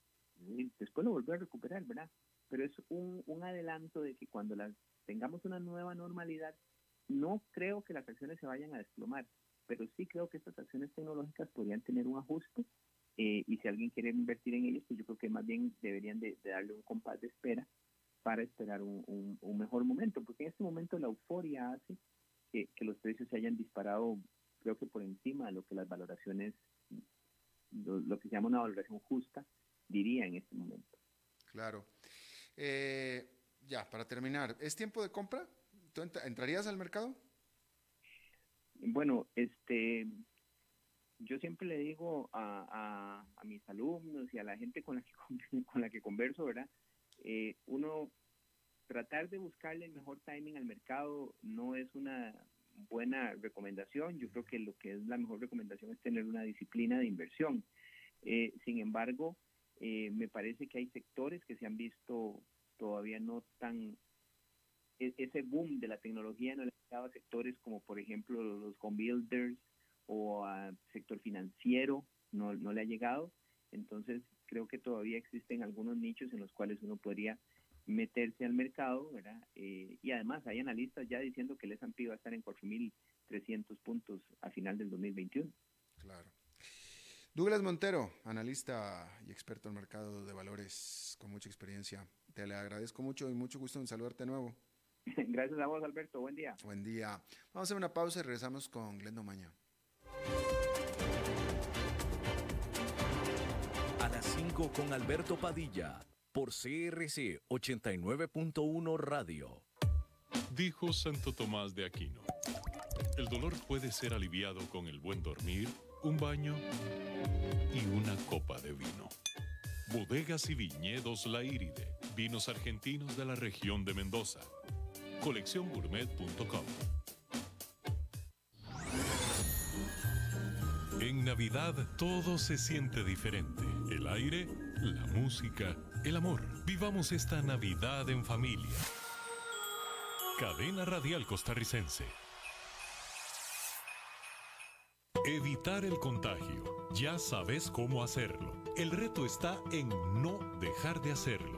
después lo volvió a recuperar, ¿verdad? Pero es un, un adelanto de que cuando las, tengamos una nueva normalidad, no creo que las acciones se vayan a desplomar pero sí creo que estas acciones tecnológicas podrían tener un ajuste eh, y si alguien quiere invertir en ellos, pues yo creo que más bien deberían de, darle un compás de espera para esperar un, mejor momento, porque en este momento la euforia hace que, los precios se hayan disparado, creo que por encima de lo que las valoraciones, lo, que se llama una valoración justa, diría en este momento. Claro. Eh, ya, para terminar, ¿es tiempo de compra? ¿Tú entrarías al mercado? Bueno, este, yo siempre le digo a, mis alumnos y a la gente con la que, *laughs* con la que converso, ¿verdad? Eh, uno tratar de buscarle el mejor timing al mercado no es una buena recomendación. Yo creo que lo que es la mejor recomendación es tener una disciplina de inversión. Eh, sin embargo, eh, me parece que hay sectores que se han visto todavía no tan e-, ese boom de la tecnología no le a sectores como por ejemplo los home builders o al sector financiero, no, no le ha llegado. Entonces creo que todavía existen algunos nichos en los cuales uno podría meterse al mercado, ¿verdad? Eh, y además hay analistas ya diciendo que el S&P va a estar en 4.300 puntos a final del 2021. Claro. Douglas Montero, analista y experto en mercado de valores con mucha experiencia. Te le agradezco mucho y mucho gusto en saludarte nuevo. *laughs* Gracias a vos, Alberto. Buen día. Buen día. Vamos a hacer una pausa y regresamos con Glendo Maña. A las 5 con Alberto Padilla, por CRC 89.1 Radio. Dijo Santo Tomás de Aquino. El dolor puede ser aliviado con el buen dormir, un baño y una copa de vino. Bodegas y viñedos La Iride, vinos argentinos de la región de Mendoza colecciongourmet.com. En Navidad todo se siente diferente. El aire, la música, el amor. Vivamos esta Navidad en familia. Cadena Radial Costarricense. Evitar el contagio. Ya sabes cómo hacerlo. El reto está en no dejar de hacerlo.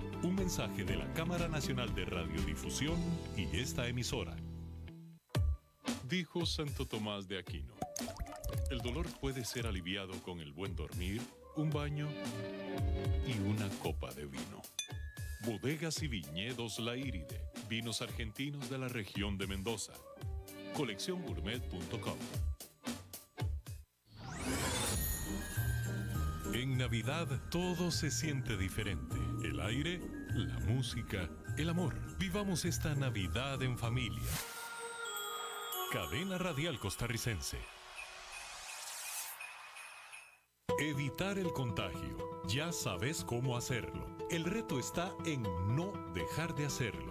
Un mensaje de la Cámara Nacional de Radiodifusión y esta emisora. Dijo Santo Tomás de Aquino. El dolor puede ser aliviado con el buen dormir, un baño y una copa de vino. Bodegas y viñedos La Iride, vinos argentinos de la región de Mendoza. Colecciongourmet.com En Navidad todo se siente diferente. El aire, la música, el amor. Vivamos esta Navidad en familia. Cadena Radial Costarricense. Evitar el contagio. Ya sabes cómo hacerlo. El reto está en no dejar de hacerlo.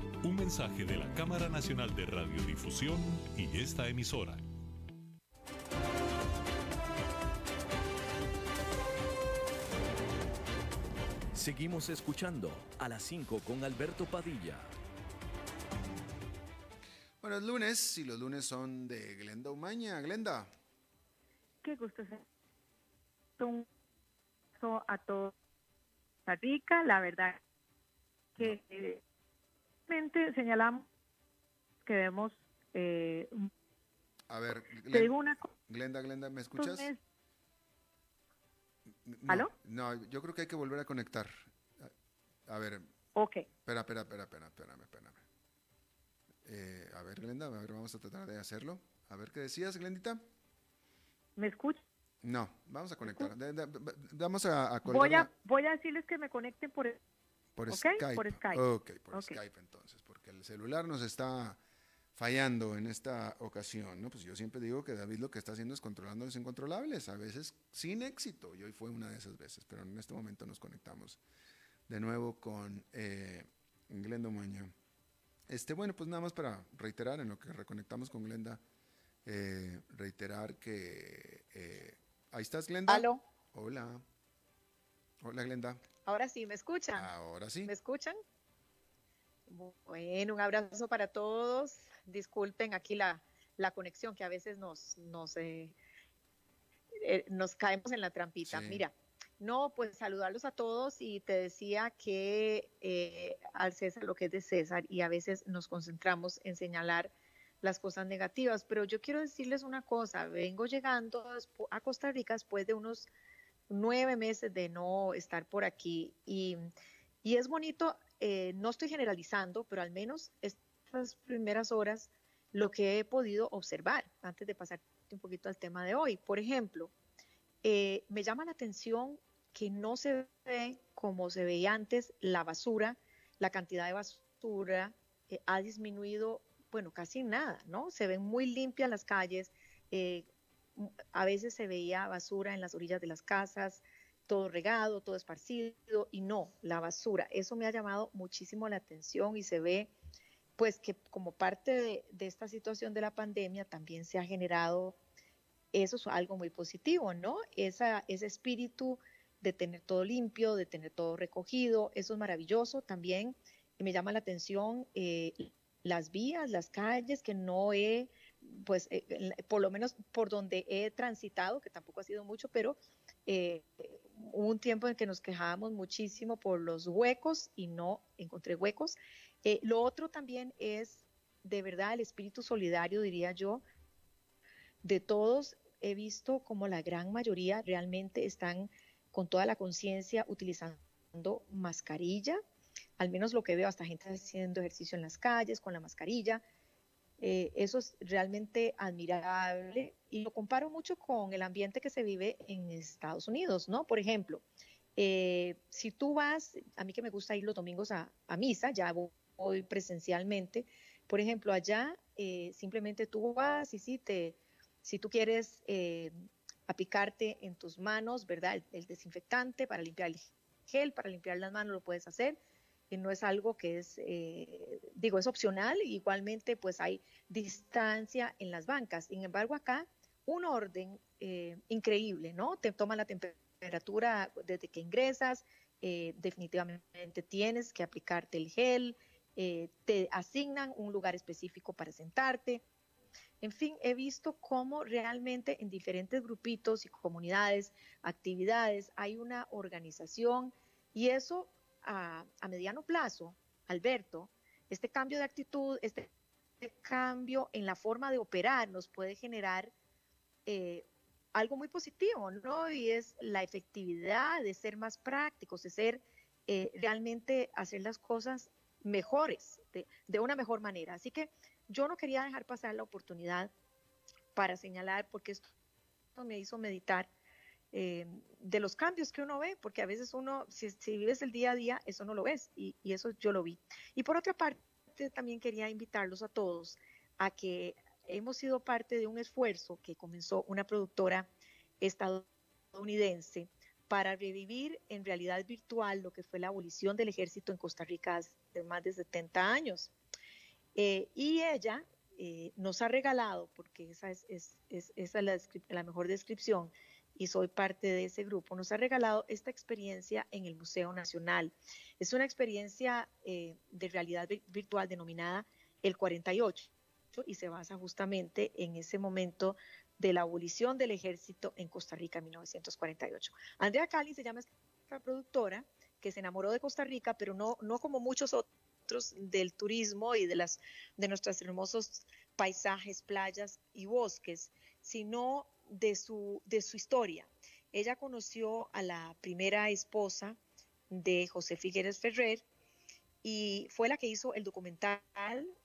Un mensaje de la Cámara Nacional de Radiodifusión y esta emisora. Seguimos escuchando a las 5 con Alberto Padilla. Bueno, es lunes y los lunes son de Glenda Umaña. Glenda. Qué gusto ser. Un beso a toda Costa Rica. La verdad que eh, realmente señalamos que vemos. Eh, A ver, te Glen- digo una cosa. Glenda, Glenda, ¿me escuchas? es- No, ¿Aló? No, yo creo que hay que volver a conectar. A, a ver, Ok. espera, espera, espera, espera, espérame, espérame. Eh, a ver, Glenda, a ver, vamos a tratar de hacerlo. A ver, ¿qué decías, Glendita? ¿Me escuchas? No, vamos a conectar. Vamos a, a Voy a, voy a decirles que me conecten por... por ok, Skype. por Skype. Ok, por Ok. Skype entonces, porque el celular nos está fallando en esta ocasión, ¿no? Pues yo siempre digo que David lo que está haciendo es controlando los incontrolables, a veces sin éxito, y hoy fue una de esas veces, pero en este momento nos conectamos de nuevo con eh, Glenda Moño. Este, bueno, pues nada más para reiterar en lo que reconectamos con Glenda, eh, reiterar que... eh, ahí estás, Glenda. Aló, Hola. Hola, Glenda. Ahora sí, ¿me escuchan? Ahora sí. ¿Me escuchan? Bueno, un abrazo para todos. Disculpen aquí la, la conexión que a veces nos, nos, eh, eh, nos caemos en la trampita. Sí. Mira, no, pues saludarlos a todos y te decía que eh, al César lo que es de César y a veces nos concentramos en señalar las cosas negativas, pero yo quiero decirles una cosa, vengo llegando a Costa Rica después de unos nueve meses de no estar por aquí y, y es bonito, eh, no estoy generalizando, pero al menos estas primeras horas lo que he podido observar antes de pasar un poquito al tema de hoy. Por ejemplo, eh, me llama la atención que no se ve como se veía antes la basura, la cantidad de basura eh, ha disminuido, bueno, casi nada, ¿no? Se ven muy limpias las calles, eh, a veces se veía basura en las orillas de las casas, todo regado, todo esparcido, y no, la basura. Eso me ha llamado muchísimo la atención y se ve, pues, que como parte de, de esta situación de la pandemia también se ha generado, eso es algo muy positivo, ¿no? Esa, ese espíritu de tener todo limpio, de tener todo recogido, eso es maravilloso. También me llama la atención eh, las vías, las calles que no he, pues, eh, por lo menos por donde he transitado, que tampoco ha sido mucho, pero eh, hubo un tiempo en que nos quejábamos muchísimo por los huecos y no encontré huecos. Eh, lo otro también es, de verdad, el espíritu solidario, diría yo, de todos. He visto como la gran mayoría realmente están con toda la conciencia utilizando mascarilla, al menos lo que veo, hasta gente haciendo ejercicio en las calles con la mascarilla. Eh, eso es realmente admirable y lo comparo mucho con el ambiente que se vive en Estados Unidos, ¿no? Por ejemplo, eh, si tú vas, a mí que me gusta ir los domingos a, misa, ya voy presencialmente, por ejemplo, allá eh, simplemente tú vas y sí, te, si tú quieres eh, aplicarte en tus manos, ¿verdad? El, el desinfectante para limpiar el gel, para limpiar las manos, lo puedes hacer no es algo que es, eh, digo, es opcional, igualmente pues hay distancia en las bancas. Sin embargo, acá un orden eh, increíble, ¿no? Te toman la temperatura desde que ingresas, eh, definitivamente tienes que aplicarte el gel, eh, te asignan un lugar específico para sentarte. En fin, he visto cómo realmente en diferentes grupitos y comunidades, actividades, hay una organización y eso a, a, mediano plazo, Alberto, este cambio de actitud, este cambio en la forma de operar nos puede generar eh, algo muy positivo, ¿no? Y es la efectividad de ser más prácticos, de ser eh, realmente hacer las cosas mejores, de, de, una mejor manera. Así que yo no quería dejar pasar la oportunidad para señalar, porque esto me hizo meditar eh, de los cambios que uno ve, porque a veces uno, si, vives el día a día, eso no lo ves, y, y eso yo lo vi. Y por otra parte, también quería invitarlos a todos a que hemos sido parte de un esfuerzo que comenzó una productora estadounidense para revivir en realidad virtual lo que fue la abolición del ejército en Costa Rica hace más de 70 años. Eh, y ella eh, nos ha regalado, porque esa es, es, es esa la, la, mejor descripción, y soy parte de ese grupo, nos ha regalado esta experiencia en el Museo Nacional. Es una experiencia eh, de realidad virtual denominada el 48 y se basa justamente en ese momento de la abolición del ejército en Costa Rica en 1948. Andrea Cali se llama esta productora que se enamoró de Costa Rica, pero no, no como muchos otros del turismo y de, las, de nuestros hermosos paisajes, playas y bosques, sino de su, de su historia. Ella conoció a la primera esposa de José Figueres Ferrer, y fue la que hizo el documental.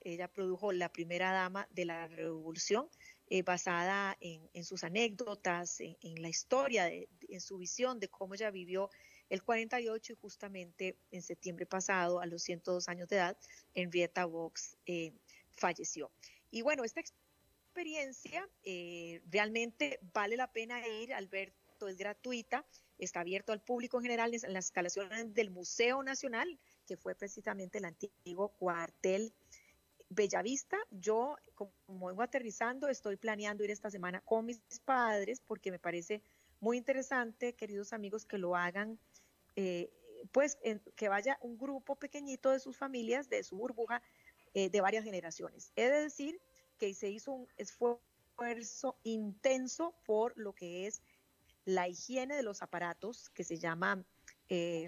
Ella produjo La primera dama de la revolución, eh, basada en, sus anécdotas, en, la historia, en su visión de cómo ella vivió el 48 y justamente en septiembre pasado, a los 102 años de edad, Henrietta Vox eh, falleció. Y bueno, esta experiencia eh, realmente vale la pena ir, Alberto, es gratuita, está abierto al público en general en las instalaciones del Museo Nacional que fue precisamente el antiguo cuartel Bellavista. Yo, como vengo aterrizando, estoy planeando ir esta semana con mis padres porque me parece muy interesante, queridos amigos, que lo hagan, eh, pues que vaya un grupo pequeñito de sus familias, de su burbuja, eh, de varias generaciones. He de decir que se hizo un esfuerzo intenso por lo que es la higiene de los aparatos, que se llama eh,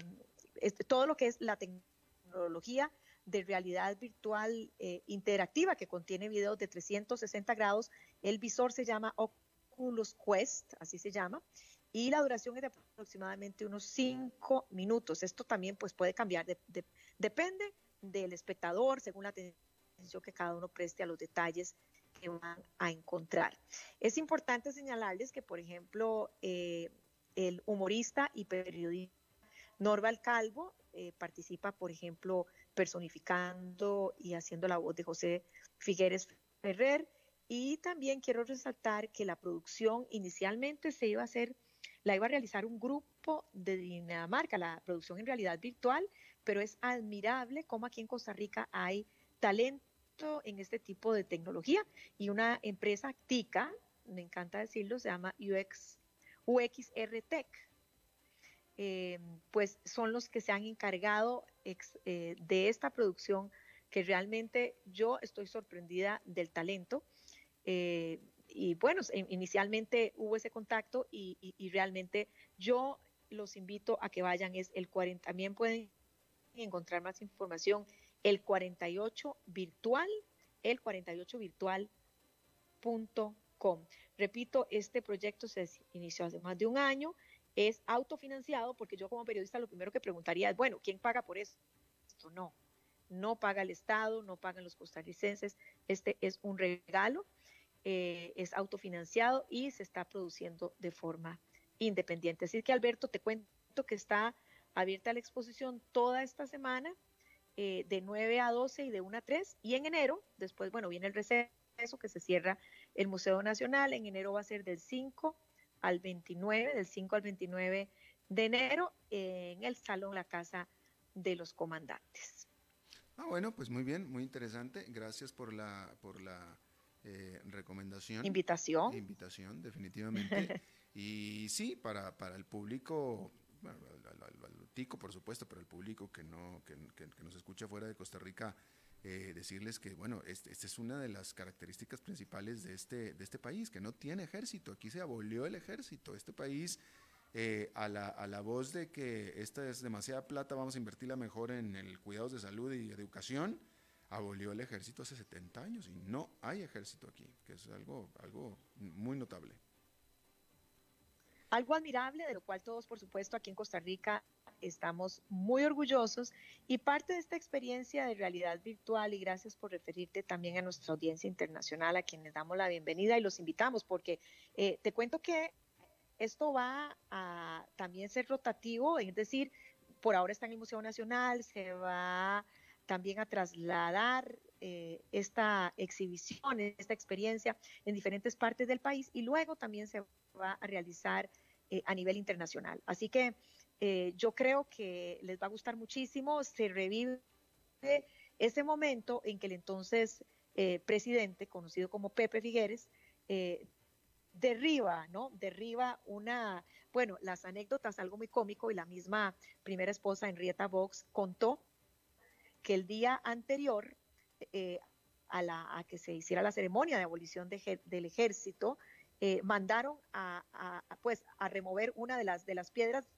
todo lo que es la tecnología de realidad virtual eh, interactiva que contiene videos de 360 grados. El visor se llama Oculus Quest, así se llama, y la duración es de aproximadamente unos 5 minutos. Esto también pues puede cambiar, depende del espectador, según la atención que cada uno preste a los detalles que van a encontrar. Es importante señalarles que, por ejemplo, eh, el humorista y periodista Norval Calvo eh, participa, por ejemplo, personificando y haciendo la voz de José Figueres Ferrer. Y también quiero resaltar que la producción inicialmente se iba a hacer, la iba a realizar un grupo de Dinamarca, la producción en realidad virtual, pero es admirable cómo aquí en Costa Rica hay talento en este tipo de tecnología y una empresa TICA, me encanta decirlo, se llama UX, UXR Tech eh, pues son los que se han encargado eh, de esta producción que realmente yo estoy sorprendida del talento. Eh, y bueno, inicialmente hubo ese contacto y, realmente yo los invito a que vayan, es el 40, también pueden encontrar más información, el 48 virtual, el 48 virtual.com. Repito, este proyecto se inició hace más de un año, es autofinanciado, porque yo como periodista lo primero que preguntaría es, bueno, ¿quién paga por esto? No, no paga el Estado, no pagan los costarricenses, este es un regalo, eh, es autofinanciado y se está produciendo de forma independiente. Así que Alberto, te cuento que está abierta la exposición toda esta semana, eh, de 9 a 12 y de 1 a 3, y en enero, después, bueno, viene el receso que se cierra el Museo Nacional, en enero va a ser del 5 al 29, del 5 al 29 de enero, en el Salón La Casa de los Comandantes. Ah, bueno, pues muy bien, muy interesante. Gracias por la, por la eh, recomendación. Invitación. Invitación, definitivamente. *laughs* y sí, para, para el público, bueno, al, tico, por supuesto, pero el público que, no, que, que nos escucha fuera de Costa Rica, eh, decirles que, bueno, esta este es una de las características principales de este, de este país, que no tiene ejército. Aquí se abolió el ejército. Este país, eh, a, la, a la voz de que esta es demasiada plata, vamos a invertirla mejor en el cuidados de salud y educación, abolió el ejército hace 70 años y no hay ejército aquí, que es algo, algo muy notable. Algo admirable, de lo cual todos, por supuesto, aquí en Costa Rica estamos muy orgullosos. Y parte de esta experiencia de realidad virtual y gracias por referirte también a nuestra audiencia internacional a quienes damos la bienvenida y los invitamos porque eh, te cuento que esto va a también ser rotativo, es decir, por ahora está en el Museo Nacional, se va también a trasladar eh, esta exhibición, esta experiencia en diferentes partes del país y luego también se va a realizar eh, a nivel internacional. Así que eh, yo creo que les va a gustar muchísimo, se revive ese momento en que el entonces presidente, conocido como Pepe Figueres, derriba, ¿no? Derriba una, bueno, las anécdotas, algo muy cómico, y la misma primera esposa, Henrietta Vox, contó que el día anterior eh, a, la, a, que se hiciera la ceremonia de abolición del ejército, eh, mandaron a, pues, a remover una de las, de las piedras,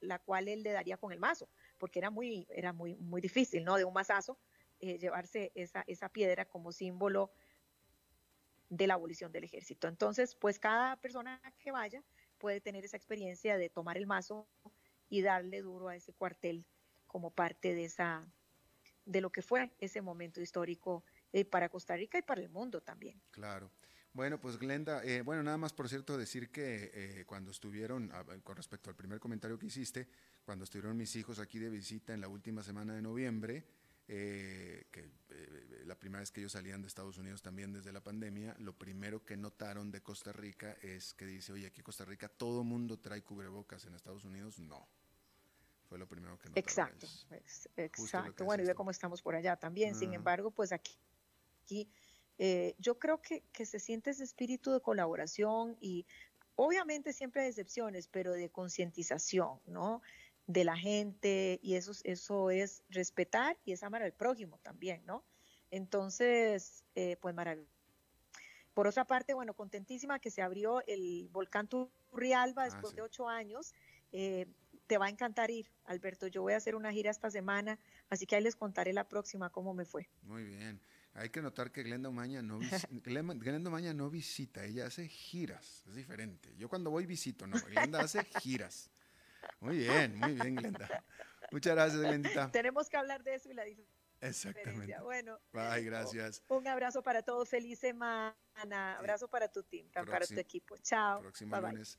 la cual él le daría con el mazo, porque era muy, era muy, muy difícil, ¿no? De un mazazo, eh, llevarse esa, esa piedra como símbolo de la abolición del ejército. Entonces, pues cada persona que vaya puede tener esa experiencia de tomar el mazo y darle duro a ese cuartel como parte de esa de lo que fue ese momento histórico eh, para Costa Rica y para el mundo también. Claro. Bueno, pues Glenda, eh, bueno, nada más por cierto decir que eh, cuando estuvieron, con respecto al primer comentario que hiciste, cuando estuvieron mis hijos aquí de visita en la última semana de noviembre, eh, que eh, la primera vez que ellos salían de Estados Unidos también desde la pandemia, lo primero que notaron de Costa Rica es que dice, oye, aquí en Costa Rica todo mundo trae cubrebocas, en Estados Unidos no. Fue lo primero que notaron. Exacto, exacto. Bueno, y ve cómo estamos por allá también. Sin embargo, pues aquí, aquí eh, yo creo que, que se siente ese espíritu de colaboración y obviamente siempre hay excepciones, pero de concientización, ¿no? de la gente y eso, eso es respetar y es amar al prójimo también, ¿no? Entonces, eh, pues maravilloso. Por otra parte, bueno, contentísima que se abrió el volcán Turrialba ah, después de ocho años. Eh, te va a encantar ir, Alberto. Yo voy a hacer una gira esta semana, así que ahí les contaré la próxima cómo me fue. Muy bien. Hay que notar que Glenda Umaña no, *laughs* Glenda Umaña no visita, ella hace giras, es diferente. Yo cuando voy visito, no, Glenda hace giras. Muy bien, muy bien, Glenda. Muchas gracias, Glendita. Tenemos que hablar de eso y la diferencia. Exactamente. Bueno. Bye, gracias. Un abrazo para todos. Feliz semana. Abrazo para tu team, para tu equipo. Chao. Próximo lunes.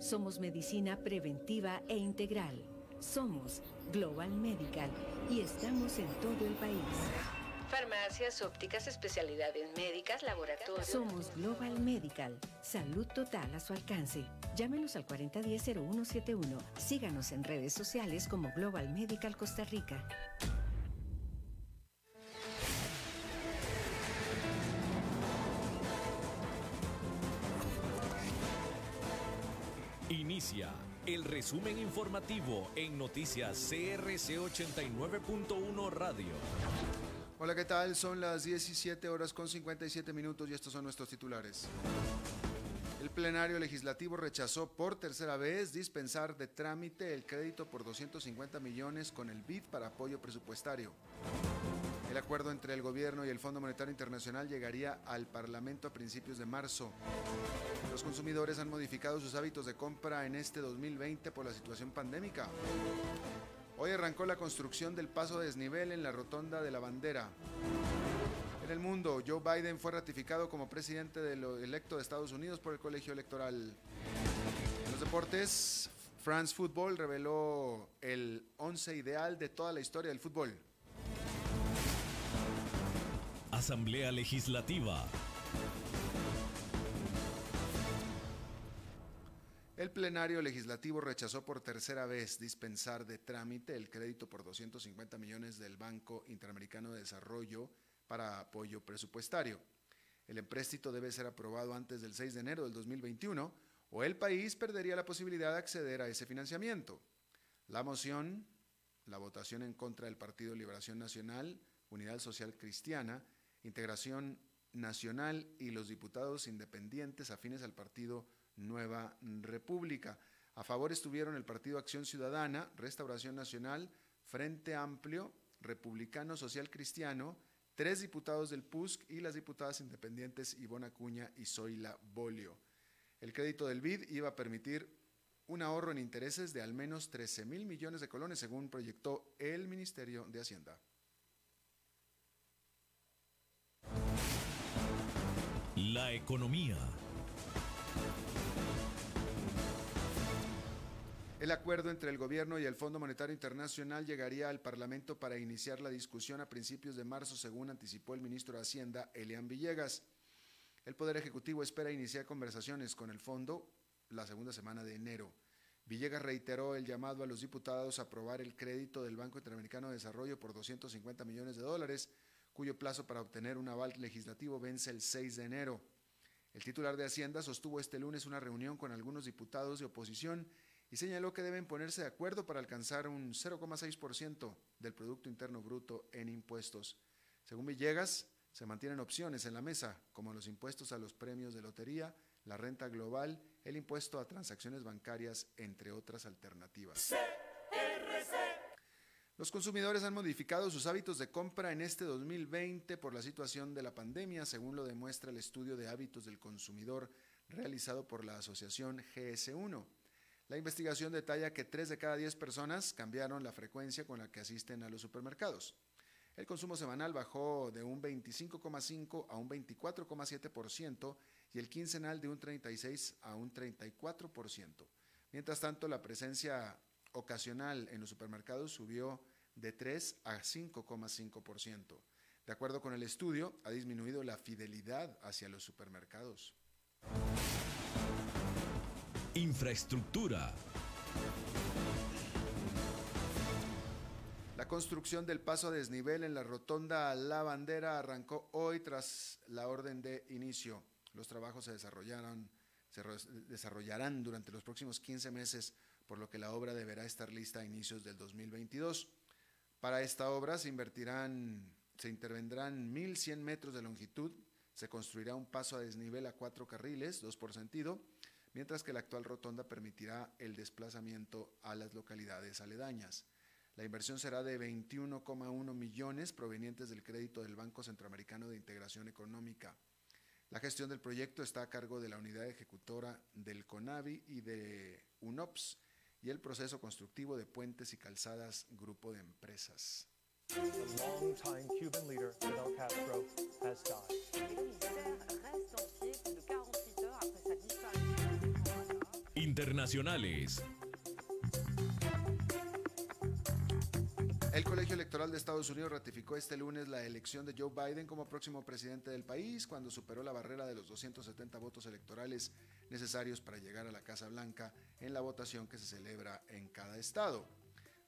Somos medicina preventiva e integral. Somos Global Medical y estamos en todo el país. Farmacias, ópticas, especialidades médicas, laboratorios. Somos Global Medical. Salud total a su alcance. Llámenos al 4010-0171. Síganos en redes sociales como Global Medical Costa Rica. El resumen informativo en noticias CRC 89.1 Radio. Hola, ¿qué tal? Son las 17 horas con 57 minutos y estos son nuestros titulares. El plenario legislativo rechazó por tercera vez dispensar de trámite el crédito por 250 millones con el BID para apoyo presupuestario. El acuerdo entre el gobierno y el Fondo Monetario Internacional llegaría al Parlamento a principios de marzo. Los consumidores han modificado sus hábitos de compra en este 2020 por la situación pandémica. Hoy arrancó la construcción del paso de desnivel en la rotonda de la bandera. En el mundo, Joe Biden fue ratificado como presidente de lo electo de Estados Unidos por el colegio electoral. En los deportes, France Football reveló el 11 ideal de toda la historia del fútbol. Asamblea Legislativa. El plenario legislativo rechazó por tercera vez dispensar de trámite el crédito por 250 millones del Banco Interamericano de Desarrollo para apoyo presupuestario. El empréstito debe ser aprobado antes del 6 de enero del 2021 o el país perdería la posibilidad de acceder a ese financiamiento. La moción, la votación en contra del Partido Liberación Nacional, Unidad Social Cristiana, Integración Nacional y los diputados independientes afines al Partido Nueva República. A favor estuvieron el Partido Acción Ciudadana, Restauración Nacional, Frente Amplio, Republicano Social Cristiano, tres diputados del PUSC y las diputadas independientes Ivona Acuña y Zoila Bolio. El crédito del BID iba a permitir un ahorro en intereses de al menos 13 mil millones de colones, según proyectó el Ministerio de Hacienda. La economía. El acuerdo entre el gobierno y el Fondo Monetario Internacional llegaría al Parlamento para iniciar la discusión a principios de marzo, según anticipó el ministro de Hacienda, Elian Villegas. El Poder Ejecutivo espera iniciar conversaciones con el fondo la segunda semana de enero. Villegas reiteró el llamado a los diputados a aprobar el crédito del Banco Interamericano de Desarrollo por 250 millones de dólares, cuyo plazo para obtener un aval legislativo vence el 6 de enero. El titular de Hacienda sostuvo este lunes una reunión con algunos diputados de oposición y señaló que deben ponerse de acuerdo para alcanzar un 0,6% del Producto Interno Bruto en impuestos. Según Villegas, se mantienen opciones en la mesa, como los impuestos a los premios de lotería, la renta global, el impuesto a transacciones bancarias, entre otras alternativas. Los consumidores han modificado sus hábitos de compra en este 2020 por la situación de la pandemia, según lo demuestra el estudio de hábitos del consumidor realizado por la asociación GS1. La investigación detalla que 3 de cada 10 personas cambiaron la frecuencia con la que asisten a los supermercados. El consumo semanal bajó de un 25,5 a un 24,7% y el quincenal de un 36 a un 34%. Mientras tanto, la presencia ocasional en los supermercados subió de 3 a 5,5%. De acuerdo con el estudio, ha disminuido la fidelidad hacia los supermercados. Infraestructura. La construcción del paso a desnivel en la rotonda La Bandera arrancó hoy tras la orden de inicio. Los trabajos se desarrollarán, se desarrollarán durante los próximos 15 meses, por lo que la obra deberá estar lista a inicios del 2022. Para esta obra se invertirán, se intervendrán 1.100 metros de longitud, se construirá un paso a desnivel a cuatro carriles, dos por sentido, mientras que la actual rotonda permitirá el desplazamiento a las localidades aledañas. La inversión será de 21,1 millones provenientes del crédito del Banco Centroamericano de Integración Económica. La gestión del proyecto está a cargo de la unidad ejecutora del CONAVI y de UNOPS y el proceso constructivo de puentes y calzadas Grupo de Empresas. Internacionales. El Colegio Electoral de Estados Unidos ratificó este lunes la elección de Joe Biden como próximo presidente del país cuando superó la barrera de los 270 votos electorales necesarios para llegar a la Casa Blanca en la votación que se celebra en cada estado.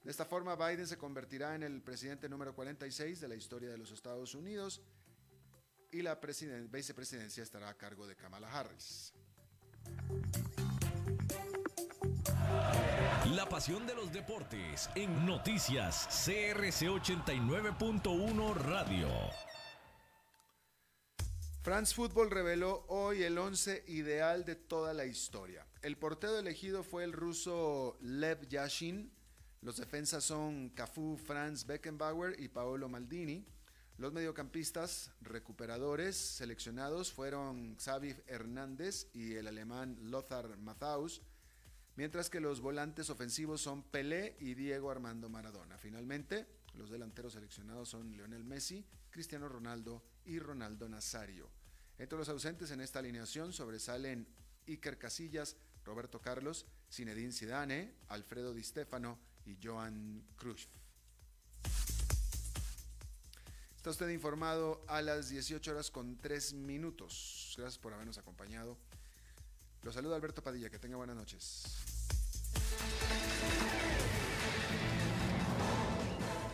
De esta forma, Biden se convertirá en el presidente número 46 de la historia de los Estados Unidos y la vicepresidencia estará a cargo de Kamala Harris. La pasión de los deportes en noticias CRC 89.1 Radio. France Football reveló hoy el once ideal de toda la historia. El portero elegido fue el ruso Lev Yashin. Los defensas son Cafú, Franz Beckenbauer y Paolo Maldini. Los mediocampistas recuperadores seleccionados fueron Xavi Hernández y el alemán Lothar Matthaus mientras que los volantes ofensivos son Pelé y Diego Armando Maradona. Finalmente, los delanteros seleccionados son Lionel Messi, Cristiano Ronaldo y Ronaldo Nazario. Entre los ausentes en esta alineación sobresalen Iker Casillas, Roberto Carlos, Zinedine Zidane, Alfredo Di Stefano y Joan Cruyff. Está usted informado a las 18 horas con 3 minutos. Gracias por habernos acompañado. Los saluda Alberto Padilla. Que tenga buenas noches.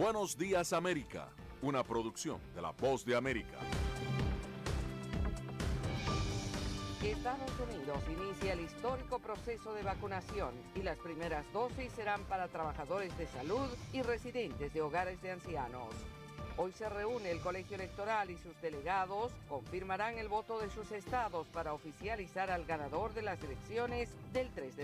Buenos Días América, una producción de La Voz de América. Estados Unidos inicia el histórico proceso de vacunación y las primeras dosis serán para trabajadores de salud y residentes de hogares de ancianos. Hoy se reúne el colegio electoral y sus delegados confirmarán el voto de sus estados para oficializar al ganador de las elecciones del 3 de